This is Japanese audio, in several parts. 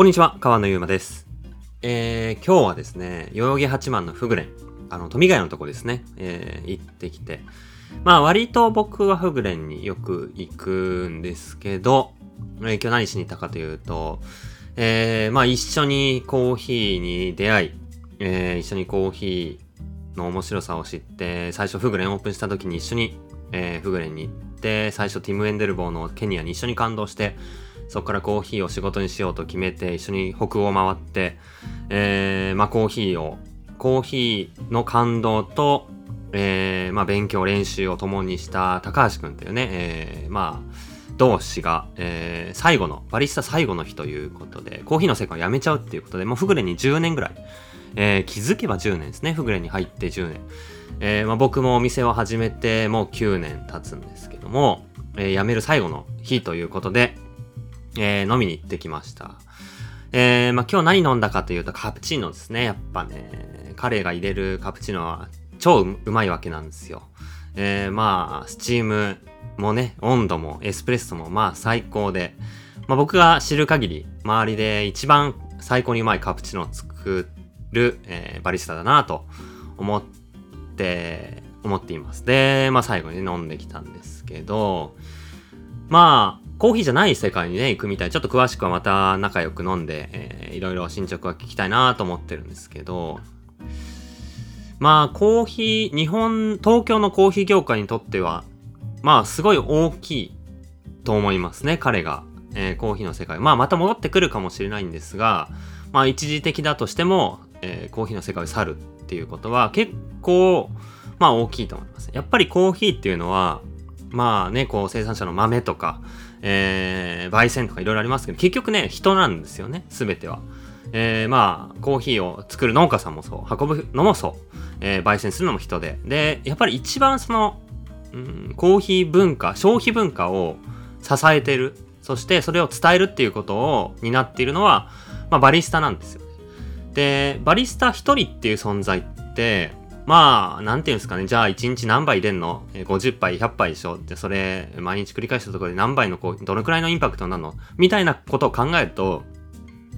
こんにちは、川野ゆうまです。えー、今日はですね、代々木八幡のフグレン、あの、富ヶ谷のとこですね、えー、行ってきて、まあ割と僕はフグレンによく行くんですけど、えー今日何しに行ったかというと、えー、まあ一緒にコーヒーに出会い、えー、一緒にコーヒーの面白さを知って、最初フグレンオープンした時に一緒に、えー、フグレンに行って、最初ティム・エンデルボーのケニアに一緒に感動して、そこからコーヒーを仕事にしようと決めて、一緒に北欧を回って、えー、まあコーヒーを、コーヒーの感動と、えー、まあ勉強、練習を共にした高橋くんというね、えー、まあ、同志が、えー、最後の、バリスタ最後の日ということで、コーヒーの世界を辞めちゃうっていうことで、もうフグレに10年ぐらい、えー、気づけば10年ですね、フグレに入って10年。えー、まあ僕もお店を始めてもう9年経つんですけども、えー、辞める最後の日ということで、えー飲みに行ってきました。えー、まあ、今日何飲んだかというとカプチーノですね。やっぱね、彼が入れるカプチーノは超うまいわけなんですよ。えー、まあ、スチームもね、温度もエスプレッソもまあ最高で、まあ僕が知る限り、周りで一番最高にうまいカプチーノを作る、えーバリスタだなと思って、思っています。で、まあ最後に飲んできたんですけど、まあ、コーヒーじゃない世界にね、行くみたい。ちょっと詳しくはまた仲良く飲んで、えーいろいろ進捗は聞きたいなと思ってるんですけど、まあ、コーヒー、日本、東京のコーヒー業界にとっては、まあ、すごい大きいと思いますね、彼が。えーコーヒーの世界。まあ、また戻ってくるかもしれないんですが、まあ、一時的だとしても、えーコーヒーの世界を去るっていうことは、結構、まあ、大きいと思います。やっぱりコーヒーっていうのは、まあね、こう生産者の豆とか、えー、焙煎とかいろいろありますけど、結局ね、人なんですよね、すべては。えー、まあ、コーヒーを作る農家さんもそう、運ぶのもそう、えー、焙煎するのも人で。で、やっぱり一番その、うん、コーヒー文化、消費文化を支えてる、そしてそれを伝えるっていうことを担っているのは、まあ、バリスタなんですよ。で、バリスタ一人っていう存在って、まあ、なんていうんですかね。じゃあ、1日何杯入れんの ?50 杯、100杯でしょ？って、それ、毎日繰り返したところで何杯のこう、どのくらいのインパクトなの？みたいなことを考えると、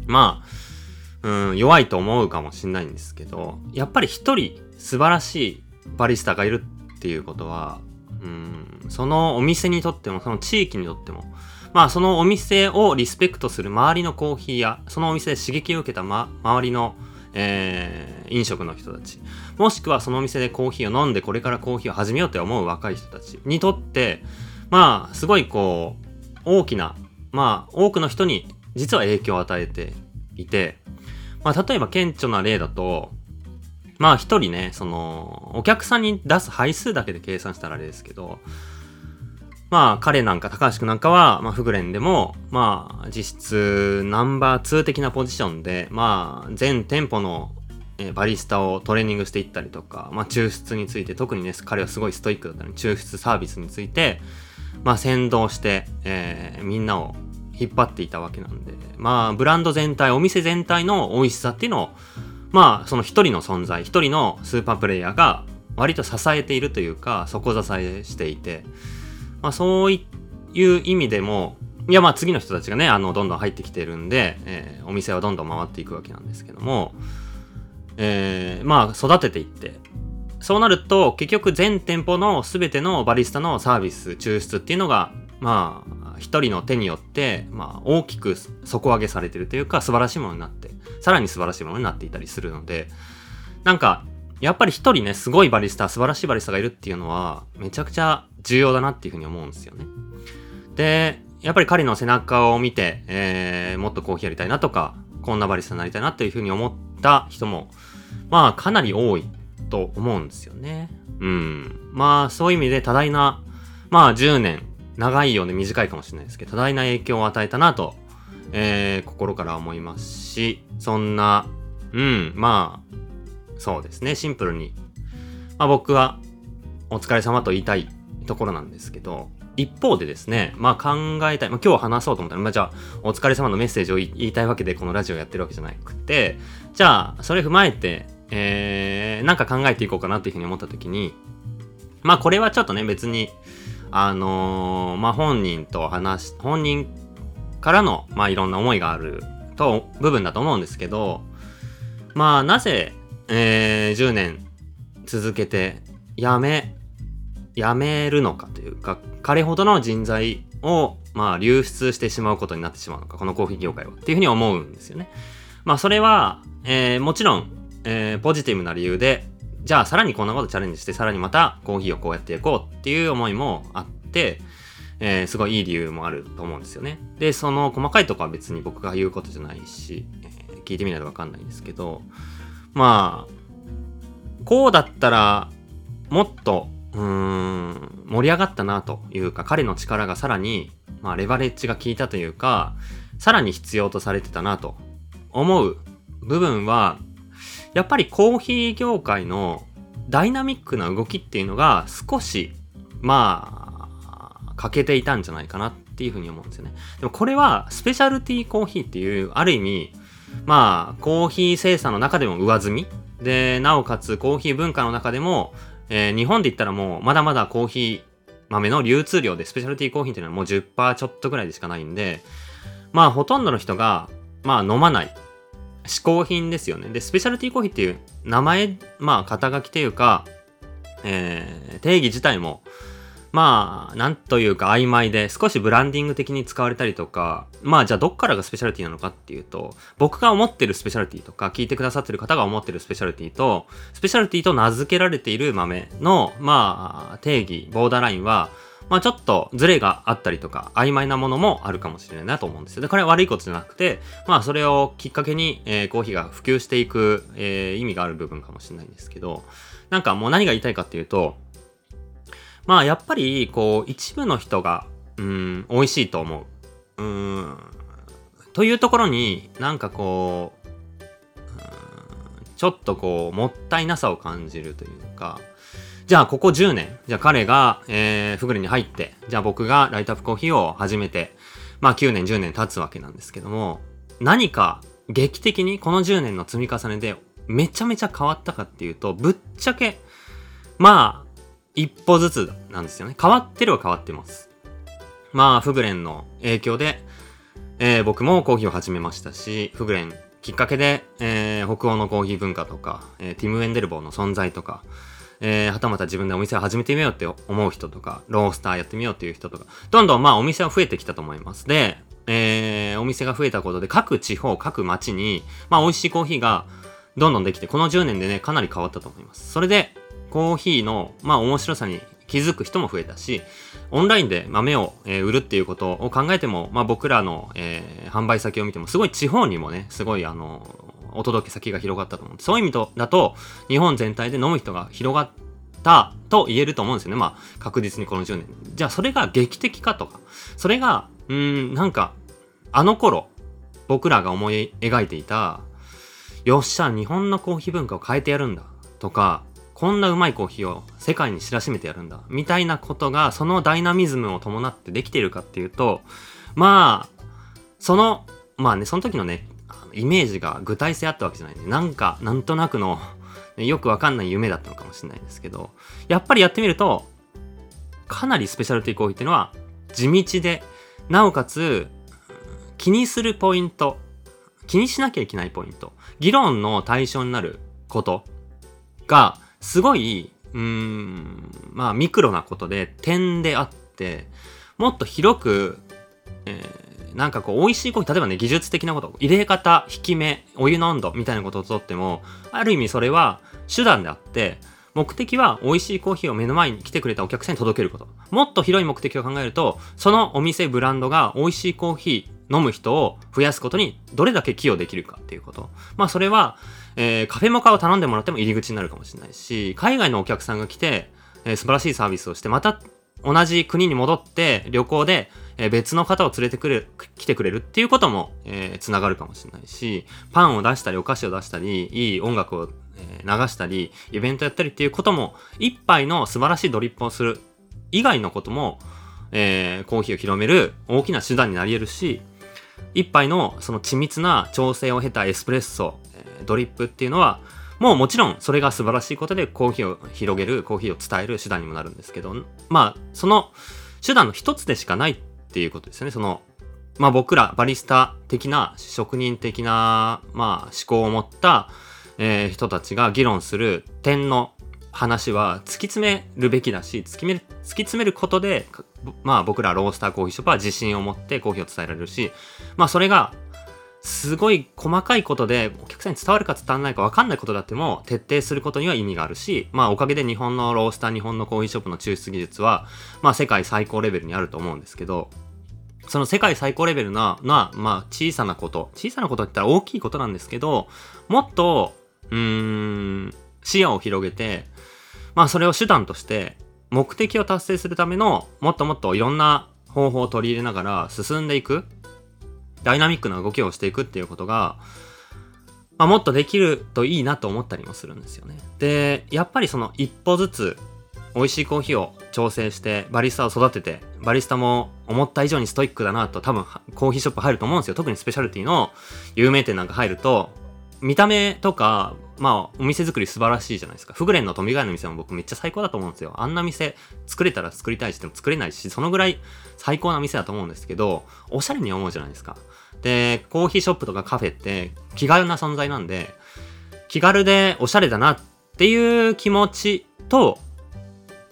まあ、うん、弱いと思うかもしれないんですけど、やっぱり一人素晴らしいバリスタがいるっていうことは、うん、そのお店にとっても、その地域にとっても、まあそのお店をリスペクトする周りのコーヒーや、そのお店で刺激を受けた、ま、周りの、えー飲食の人たち、もしくはそのお店でコーヒーを飲んでこれからコーヒーを始めようって思う若い人たちにとって、まあすごいこう、大きな、まあ多くの人に実は影響を与えていて、まあ例えば顕著な例だと、まあ一人ね、その、お客さんに出す配数だけで計算したらあれですけど、まあ彼なんか、高橋くんなんかは、まあフグレンでも、まあ実質ナンバー2的なポジションで、まあ全店舗のえバリスタをトレーニングしていったりとか、まあ抽出について、特にね、彼はすごいストイックだったので、抽出サービスについて、まあ先導して、えーみんなを引っ張っていたわけなんで、まあブランド全体、お店全体の美味しさっていうのを、まあその一人の存在、一人のスーパープレイヤーが割と支えているというか、底支えしていて、まあそういう意味でも、いやまあ次の人たちがね、あの、どんどん入ってきてるんで、えーお店はどんどん回っていくわけなんですけども、えーまあ育てていって、そうなると結局全店舗の全てのバリスタのサービス、抽出っていうのが、まあ、一人の手によって、まあ、大きく底上げされてるというか、素晴らしいものになって、さらに素晴らしいものになっていたりするので、なんか、やっぱり一人ね、すごいバリスタ、素晴らしいバリスタがいるっていうのは、めちゃくちゃ重要だなっていうふうに思うんですよね。で、やっぱり彼の背中を見て、えー、もっとコーヒーやりたいなとか、こんなバリスタになりたいなっていうふうに思った人も、まあ、かなり多いと思うんですよね。うん。まあ、そういう意味で多大な、まあ、10年、長いようで短いかもしれないですけど、多大な影響を与えたなと、えー、心から思いますし、そんな、うん、まあ、そうですね、シンプルに。まあ僕は、お疲れ様と言いたいところなんですけど、一方でですね、まあ考えたい、まあ今日話そうと思ったら、まあじゃあ、お疲れ様のメッセージを言いたいわけでこのラジオやってるわけじゃなくて、じゃあ、それ踏まえて、えー、なんか考えていこうかなっていうふうに思った時に、まあこれはちょっとね、別に、あのーまあ本人と話し、本人からの、まあいろんな思いがあると、部分だと思うんですけど、まあ、なぜ、えー、10年続けて、やめ、やめるのかというか、彼ほどの人材を、まあ、流出してしまうことになってしまうのか、このコーヒー業界は。っていうふうに思うんですよね。まあ、それは、えー、もちろん、えー、ポジティブな理由で、じゃあさらにこんなことチャレンジして、さらにまたコーヒーをこうやっていこうっていう思いもあって、えー、すごいいい理由もあると思うんですよね。で、その細かいとこは別に僕が言うことじゃないし、えー、聞いてみないとわかんないんですけど、まあ、こうだったら、もっと、うーん、盛り上がったなというか、彼の力がさらに、まあ、レバレッジが効いたというか、さらに必要とされてたなと思う部分は、やっぱりコーヒー業界のダイナミックな動きっていうのが少し、まあ、欠けていたんじゃないかなっていうふうに思うんですよね。でもこれはスペシャルティーコーヒーっていう、ある意味、まあ、コーヒー生産の中でも上積みで、なおかつコーヒー文化の中でも、えー、日本で言ったらもうまだまだコーヒー豆の流通量でスペシャルティーコーヒーっていうのはもう10%ちょっとぐらいでしかないんで、まあほとんどの人が、まあ飲まない。嗜好品ですよね。で、スペシャルティーコーヒーっていう名前、まあ肩書きというか、えー、定義自体も、まあ、なんというか曖昧で少しブランディング的に使われたりとか、まあじゃあどっからがスペシャルティなのかっていうと、僕が思ってるスペシャルティとか、聞いてくださってる方が思ってるスペシャルティと、スペシャルティと名付けられている豆の、まあ、定義、ボーダーラインは、まあちょっとズレがあったりとか、曖昧なものもあるかもしれないなと思うんですよ。で、これは悪いことじゃなくて、まあそれをきっかけに、えー、コーヒーが普及していく、えー、意味がある部分かもしれないんですけど、なんかもう何が言いたいかっていうと、まあやっぱりこう一部の人がうん美味しいと思う。うん。というところになんかこうちょっとこうもったいなさを感じるというかじゃあここ10年じゃあ彼が、えー、フグレに入ってじゃあ僕がライトアップコーヒーを始めてまあ9年10年経つわけなんですけども何か劇的にこの10年の積み重ねでめちゃめちゃ変わったかっていうとぶっちゃけまあ一歩ずつなんですよね。変わってるは変わってます。まあ、フグレンの影響で、えー、僕もコーヒーを始めましたし、フグレンきっかけで、えー、北欧のコーヒー文化とか、えー、ティム・ウェンデルボーの存在とか、えー、はたまた自分でお店を始めてみようって思う人とか、ロースターやってみようっていう人とか、どんどんまあお店は増えてきたと思います。で、えー、お店が増えたことで各地方、各町に、まあ美味しいコーヒーがどんどんできて、この10年でね、かなり変わったと思います。それで、コーヒーの、まあ面白さに気づく人も増えたし、オンラインで豆を、えー、売るっていうことを考えても、まあ僕らの、えー、販売先を見ても、すごい地方にもね、すごいあの、お届け先が広がったと思う。そういう意味とだと、日本全体で飲む人が広がったと言えると思うんですよね。まあ確実にこの10年。じゃあそれが劇的かとか、それが、うん、なんか、あの頃、僕らが思い描いていた、よっしゃ、日本のコーヒー文化を変えてやるんだ。とか、こんなうまいコーヒーを世界に知らしめてやるんだ。みたいなことが、そのダイナミズムを伴ってできているかっていうと、まあ、その、まあね、その時のね、イメージが具体性あったわけじゃないね。なんか、なんとなくの、よくわかんない夢だったのかもしれないですけど、やっぱりやってみると、かなりスペシャルティーコーヒーっていうのは、地道で、なおかつ、気にするポイント、気にしなきゃいけないポイント、議論の対象になることが、すごい、うーん、まあミクロなことで点であって、もっと広く、えー、なんかこう美味しいコーヒー、例えばね、技術的なこと、入れ方、引き目、お湯の温度みたいなことをとっても、ある意味それは手段であって、目的は美味しいコーヒーを目の前に来てくれたお客さんに届けること。もっと広い目的を考えると、そのお店、ブランドが美味しいコーヒー飲む人を増やすことにどれだけ寄与できるかっていうこと。まあそれは、えー、カフェモカを頼んでもらっても入り口になるかもしれないし、海外のお客さんが来て、えー、素晴らしいサービスをして、また同じ国に戻って旅行で、えー、別の方を連れてくる、来てくれるっていうことも、えー、つながるかもしれないし、パンを出したりお菓子を出したり、いい音楽を、え、流したり、イベントやったりっていうことも、一杯の素晴らしいドリップをする以外のことも、えー、コーヒーを広める大きな手段になり得るし、一杯のその緻密な調整を経たエスプレッソ、ドリップっていうのは、もうもちろんそれが素晴らしいことでコーヒーを広げる、コーヒーを伝える手段にもなるんですけど、まあ、その手段の一つでしかないっていうことですよね。その、まあ僕らバリスタ的な職人的な、まあ思考を持った、えー、人たちが議論する点の話は突き詰めるべきだし、突きめ突き詰めることで、まあ僕らロースターコーヒーショップは自信を持ってコーヒーを伝えられるし、まあそれがすごい細かいことでお客さんに伝わるか伝わらないか分かんないことだっても徹底することには意味があるし、まあおかげで日本のロースター、日本のコーヒーショップの抽出技術は、まあ世界最高レベルにあると思うんですけど、その世界最高レベルな、な、まあ小さなこと、小さなことって言ったら大きいことなんですけど、もっと、うーん、視野を広げて、まあそれを手段として目的を達成するためのもっともっといろんな方法を取り入れながら進んでいくダイナミックな動きをしていくっていうことが、まあ、もっとできるといいなと思ったりもするんですよね。で、やっぱりその一歩ずつ美味しいコーヒーを調整してバリスタを育ててバリスタも思った以上にストイックだなと多分コーヒーショップ入ると思うんですよ特にスペシャルティの有名店なんか入ると見た目とかまあ、お店作り素晴らしいじゃないですか。フグレンの富ヶ谷の店も僕めっちゃ最高だと思うんですよ。あんな店作れたら作りたいし、でも作れないし、そのぐらい最高な店だと思うんですけど、おしゃれに思うじゃないですか。で、コーヒーショップとかカフェって気軽な存在なんで、気軽でおしゃれだなっていう気持ちと、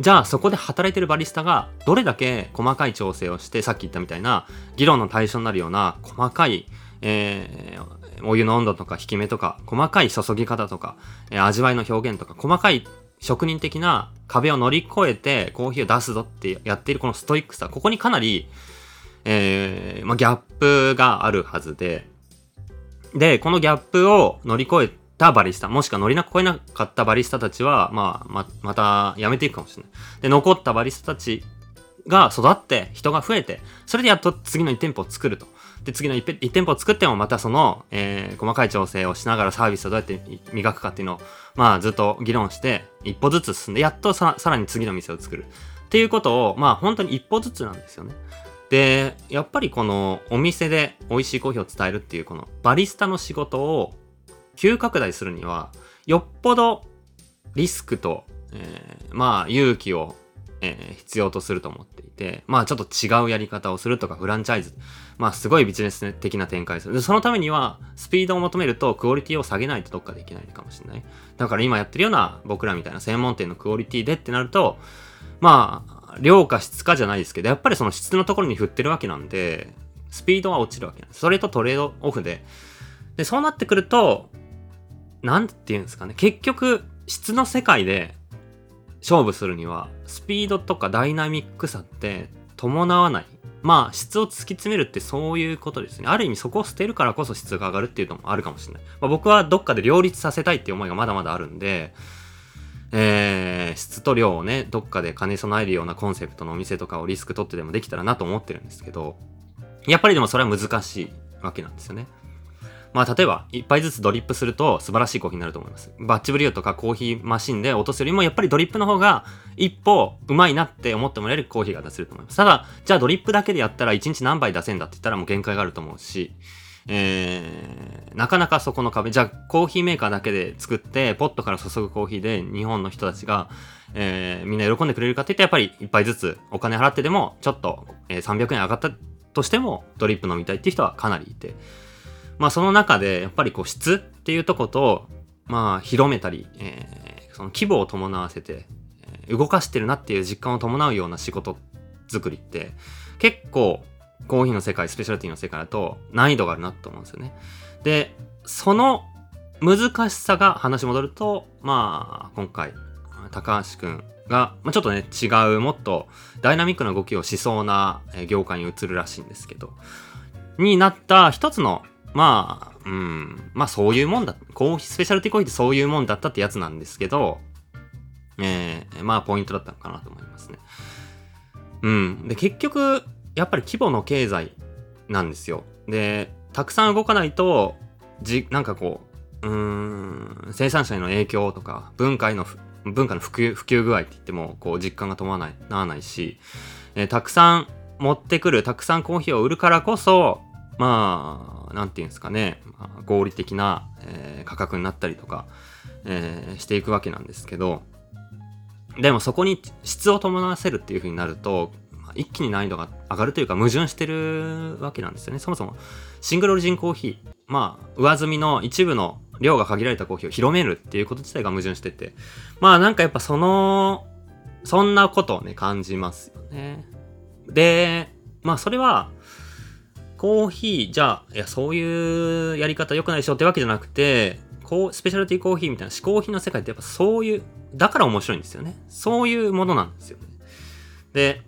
じゃあそこで働いてるバリスタがどれだけ細かい調整をして、さっき言ったみたいな議論の対象になるような細かい、えー、お湯の温度とか引き目とか、細かい注ぎ方とか、えー、味わいの表現とか、細かい職人的な壁を乗り越えてコーヒーを出すぞってやっているこのストイックさ、ここにかなり、えー、まあ、ギャップがあるはずで、で、このギャップを乗り越えたバリスタ、もしくは乗り越えなかったバリスタたちは、まあ、ま、また辞めていくかもしれない。で、残ったバリスタたちが育って、人が増えて、それでやっと次の1店舗を作ると。で、次の 1, 1店舗を作ってもまたその、えー、細かい調整をしながらサービスをどうやって磨くかっていうのを、まあずっと議論して、一歩ずつ進んで、やっとさらに次の店を作る。っていうことを、まあ本当に一歩ずつなんですよね。で、やっぱりこのお店で美味しいコーヒーを伝えるっていうこのバリスタの仕事を急拡大するには、よっぽどリスクと、えー、まあ勇気をえー、必要とすると思っていて、まあちょっと違うやり方をするとかフランチャイズ、まあすごいビジネス的な展開する。で、そのためにはスピードを求めるとクオリティを下げないとどっかできないかもしれない。だから今やってるような僕らみたいな専門店のクオリティでってなると、まあ、量か質かじゃないですけど、やっぱりその質のところに振ってるわけなんで、スピードは落ちるわけなんです。それとトレードオフで。で、そうなってくると、なんて言うんですかね。結局、質の世界で勝負するには、スピードとかダイナミックさって伴わない。まあ、質を突き詰めるってそういうことですね。ある意味そこを捨てるからこそ質が上がるっていうのもあるかもしれない。まあ、僕はどっかで両立させたいっていう思いがまだまだあるんで、えー、質と量をね、どっかで兼ね備えるようなコンセプトのお店とかをリスク取ってでもできたらなと思ってるんですけど、やっぱりでもそれは難しいわけなんですよね。まあ、例えば、一杯ずつドリップすると素晴らしいコーヒーになると思います。バッチブリューとかコーヒーマシンで落とすよりも、やっぱりドリップの方が一歩うまいなって思ってもらえるコーヒーが出せると思います。ただ、じゃあドリップだけでやったら1日何杯出せんだって言ったらもう限界があると思うし、えー、なかなかそこの壁、じゃあコーヒーメーカーだけで作って、ポットから注ぐコーヒーで日本の人たちが、えー、みんな喜んでくれるかって言ってやっぱり一杯ずつお金払ってでも、ちょっと、えー、300円上がったとしても、ドリップ飲みたいっていう人はかなりいて、まあその中でやっぱりこう質っていうとことまあ広めたり、えー、その規模を伴わせて、え、動かしてるなっていう実感を伴うような仕事作りって結構コーヒーの世界、スペシャルティの世界だと難易度があるなと思うんですよね。で、その難しさが話戻ると、まあ今回高橋くんが、まあ、ちょっとね違うもっとダイナミックな動きをしそうな業界に移るらしいんですけど、になった一つのまあ、うん、まあそういうもんだ。コーヒー、スペシャルティコーヒーってそういうもんだったってやつなんですけど、えー、まあポイントだったのかなと思いますね。うん。で、結局、やっぱり規模の経済なんですよ。で、たくさん動かないと、じ、なんかこう、うーん、生産者への影響とか、文化への、文化の普及、普及具合って言っても、こう、実感が伴わない、ならないし、えー、たくさん持ってくる、たくさんコーヒーを売るからこそ、まあ、何て言うんですかね、ま、合理的な、えー、価格になったりとか、えー、していくわけなんですけど、でもそこに質を伴わせるっていう風になると、あ、一気に難易度が上がるというか矛盾してるわけなんですよね。そもそも、シングルオリジンコーヒー、まあ、上積みの一部の量が限られたコーヒーを広めるっていうこと自体が矛盾してて、まあなんかやっぱその、そんなことをね、感じますよね。で、まあそれは、コーヒー、じゃあ、いや、そういうやり方良くないでしょってわけじゃなくて、こう、スペシャルティコーヒーみたいな嗜好品の世界ってやっぱそういう、だから面白いんですよね。そういうものなんですよね。で、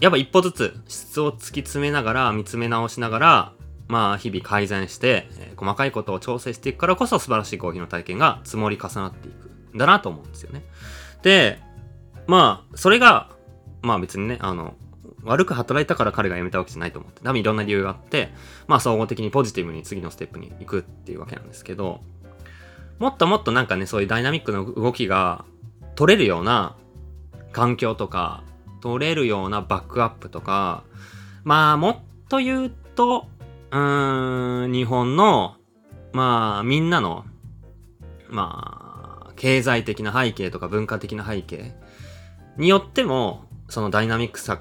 やっぱ一歩ずつ質を突き詰めながら、見つめ直しながら、まあ日々改善して、え、細かいことを調整していくからこそ素晴らしいコーヒーの体験が積もり重なっていくんだなと思うんですよね。で、まあ、それが、まあ別にね、あの、悪く働いたから彼が辞めたわけじゃないと思って、多分いろんな理由があって、まあ総合的にポジティブに次のステップに行くっていうわけなんですけど、もっともっとなんかね、そういうダイナミックな動きが取れるような環境とか、取れるようなバックアップとか、まあもっと言うと、うーん、日本の、まあみんなの、まあ、経済的な背景とか文化的な背景によっても、そのダイナミックさ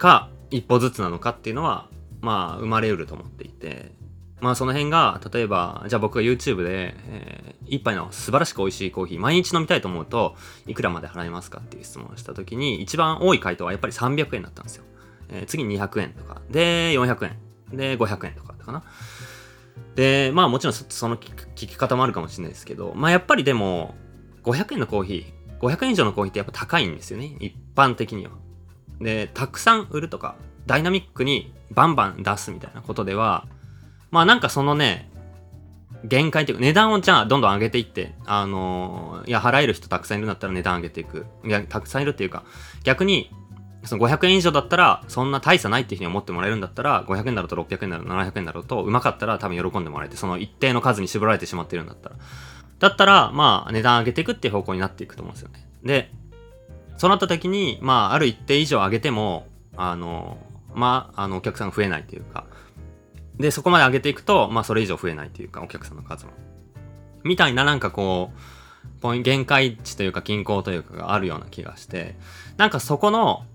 か一歩ずつなのかっていうのは、まあ生まれうると思っていて、まあその辺が、例えば、じゃあ僕が YouTube で、えー、一杯の素晴らしく美味しいコーヒー、毎日飲みたいと思うと、いくらまで払いますかっていう質問をしたときに、一番多い回答はやっぱり300円だったんですよ。えー、次200円とか、で、400円、で、500円とかかな。で、まあもちろんその聞き方もあるかもしれないですけど、まあやっぱりでも、500円のコーヒー、500円以上のコーヒーってやっぱ高いんですよね。一般的には。で、たくさん売るとか、ダイナミックにバンバン出すみたいなことでは、まあなんかそのね、限界っていうか、値段をじゃあどんどん上げていって、あのー、いや、払える人たくさんいるんだったら値段上げていく。いや、たくさんいるっていうか、逆に、その500円以上だったら、そんな大差ないっていうふうに思ってもらえるんだったら、500円だろうと600円だろう700円だろうと、うまかったら多分喜んでもらえて、その一定の数に絞られてしまってるんだったら。だったら、まあ、値段上げていくっていう方向になっていくと思うんですよね。で、そうなった時に、まあ、ある一定以上上げても、あの、まあ、あの、お客さんが増えないというか、で、そこまで上げていくと、まあ、それ以上増えないというか、お客さんの数も。みたいな、なんかこう、ポイン限界値というか、均衡というかがあるような気がして、なんかそこの、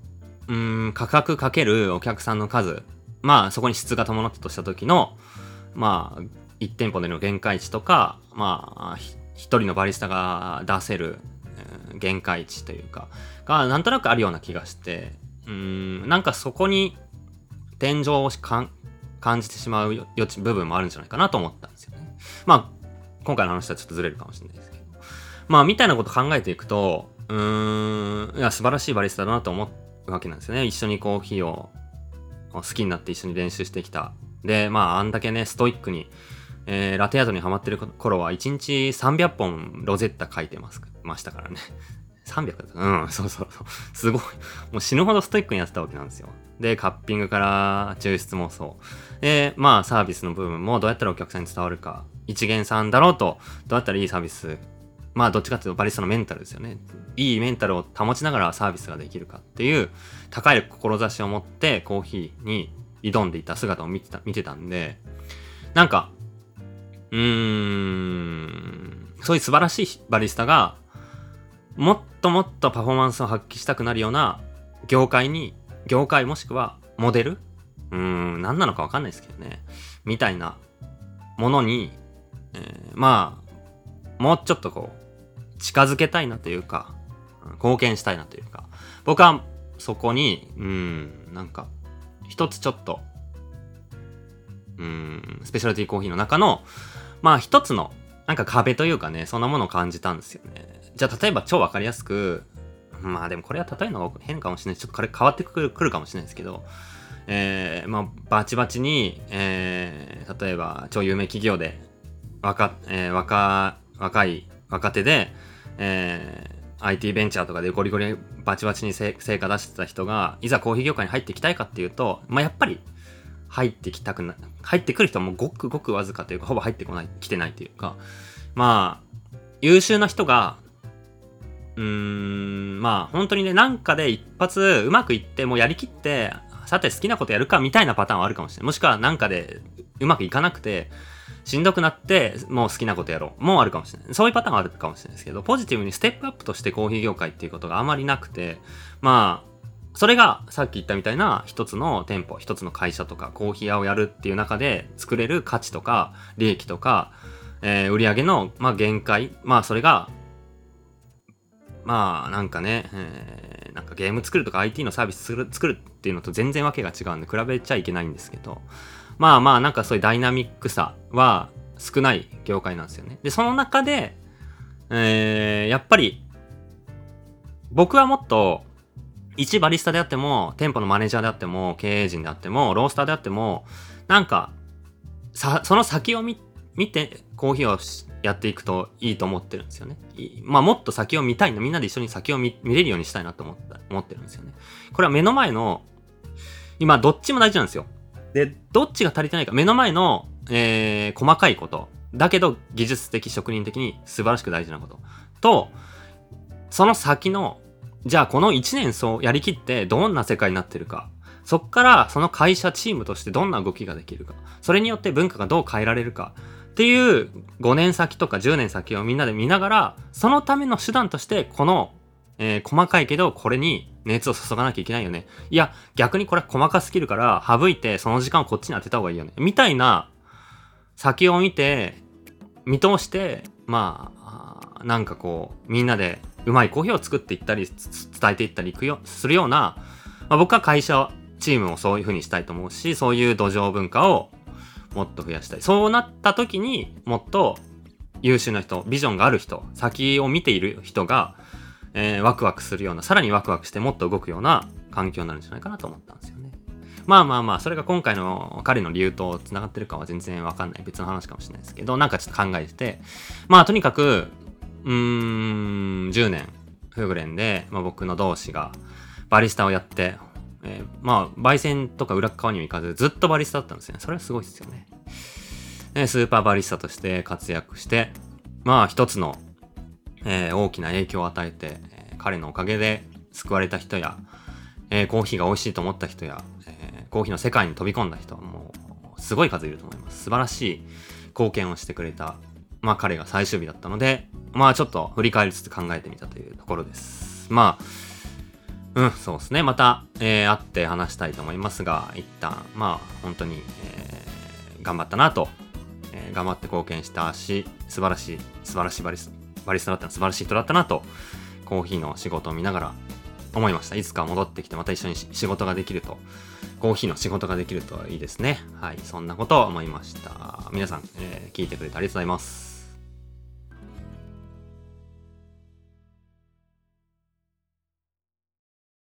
うん、価格かけるお客さんの数、まあ、そこに質が伴ったとした時の、まあ、1店舗での限界値とか、まあ、一人のバリスタが出せる、限界値というか、が、なんとなくあるような気がして、うん、なんかそこに天井を感じてしまう余地、部分もあるんじゃないかなと思ったんですよね。まあ、今回の話はちょっとずれるかもしれないですけど。まあ、みたいなこと考えていくと、うーん、いや、素晴らしいバリスタだなと思うわけなんですよね。一緒にコーヒーを好きになって一緒に練習してきた。で、まあ、あんだけね、ストイックに、えー、ラテアートにハマってる頃は1日300本ロゼッタ書いてますからましたからね。300だったうん、そうそうそう。すごい。もう死ぬほどストイックにやってたわけなんですよ。で、カッピングから抽出もそう。で、まあサービスの部分もどうやったらお客さんに伝わるか。一見さんだろうと、どうやったらいいサービス。まあどっちかっていうとバリスタのメンタルですよね。いいメンタルを保ちながらサービスができるかっていう高い志を持ってコーヒーに挑んでいた姿を見てた、見てたんで、なんか、うーん、そういう素晴らしいバリスタがもっともっとパフォーマンスを発揮したくなるような業界に、業界もしくはモデル？うーん、何なのかわかんないですけどね。みたいなものに、えー、まあ、もうちょっとこう、近づけたいなというか、貢献したいなというか、僕はそこに、うん、なんか、一つちょっと、うん、スペシャルティーコーヒーの中の、まあ一つの、なんか壁というかね、そんなものを感じたんですよね。じゃあ例えば超わかりやすく、まあでもこれは例えのが変かもしれないちょっとこれ変わってくるくるかもしれないですけど、えー、まあバチバチに、えー、例えば超有名企業で若、えー、若、若い若手で、えー、IT ベンチャーとかでゴリゴリバチバチに成果出してた人が、いざコーヒー業界に入っていきたいかっていうと、まあやっぱり入ってきたくな、入ってくる人もごくごくわずかというか、ほぼ入ってこない、来てないというか、まあ、優秀な人がうーん、まあ本当にね、なんかで一発うまくいってもうやりきって、さて好きなことやるかみたいなパターンはあるかもしれない。もしくはなんかでうまくいかなくて、しんどくなって、もう好きなことやろう。もうあるかもしれない。そういうパターンはあるかもしれないですけど、ポジティブにステップアップとしてコーヒー業界っていうことがあまりなくて、まあ、それがさっき言ったみたいな一つの店舗、一つの会社とかコーヒー屋をやるっていう中で作れる価値とか利益とか、えー、売上の、まあ、限界、まあそれが、まあなんかね、えー、なんかゲーム作るとか IT のサービス作る作るっていうのと全然わけが違うんで比べちゃいけないんですけど、まあまあなんかそういうダイナミックさは少ない業界なんですよね。で、その中で、えー、やっぱり僕はもっと一バリスタであっても、店舗のマネージャーであっても、経営陣であっても、ロースターであっても、なんか、さ、その先を見、見て、コーヒーをやっていくといいと思ってるんですよね。まあ、もっと先を見たいな。みんなで一緒に先を見れるようにしたいなと思った、思ってるんですよね。これは目の前の、今、どっちも大事なんですよ。で、どっちが足りてないか。目の前の、えー、細かいこと。だけど、技術的、職人的に素晴らしく大事なこと。と、その先のじゃあこの1年そうやりきってどんな世界になってるか。そっからその会社チームとしてどんな動きができるか。それによって文化がどう変えられるか。っていう5年先とか10年先をみんなで見ながら、そのための手段としてこの、えー、細かいけどこれに熱を注がなきゃいけないよね。いや、逆にこれ細かすぎるから省いてその時間をこっちに当てた方がいいよね。みたいな先を見て、見通して、まあ、なんかこう、みんなでうまいコーヒーを作っていったり、伝えていったりいくよ、するような、まあ、僕は会社、チームもそういう風にしたいと思うし、そういう土壌文化をもっと増やしたい。そうなった時にもっと優秀な人、ビジョンがある人、先を見ている人が、えー、ワクワクするような、さらにワクワクしてもっと動くような環境になるんじゃないかなと思ったんですよね。まあまあまあ、それが今回の彼の理由と繋がってるかは全然わかんない別の話かもしれないですけど、なんかちょっと考えてて、まあとにかく、うーん、10年、フグレンで、まあ、僕の同志がバリスタをやって、えー、まあ、焙煎とか裏側にも行かず、ずっとバリスタだったんですね。それはすごいですよね。でスーパーバリスタとして活躍して、まあ、一つの、えー、大きな影響を与えて、えー、彼のおかげで救われた人や、え、コーヒーが美味しいと思った人や、え、コーヒーの世界に飛び込んだ人はもう、すごい数いると思います。素晴らしい貢献をしてくれた、まあ彼が最終日だったので、まあちょっと振り返りつつ考えてみたというところです。まあ、うん、そうですね。また、えー、会って話したいと思いますが、一旦、まあ、本当に、えー、頑張ったなと、えー、頑張って貢献したし、素晴らしい、素晴らしいバリスバリスタだったの素晴らしい人だったなと、コーヒーの仕事を見ながら思いました。いつか戻ってきてまた一緒に仕事ができると、コーヒーの仕事ができるといいですね。はい、そんなことを思いました。皆さん、えー、聞いてくれてありがとうございます。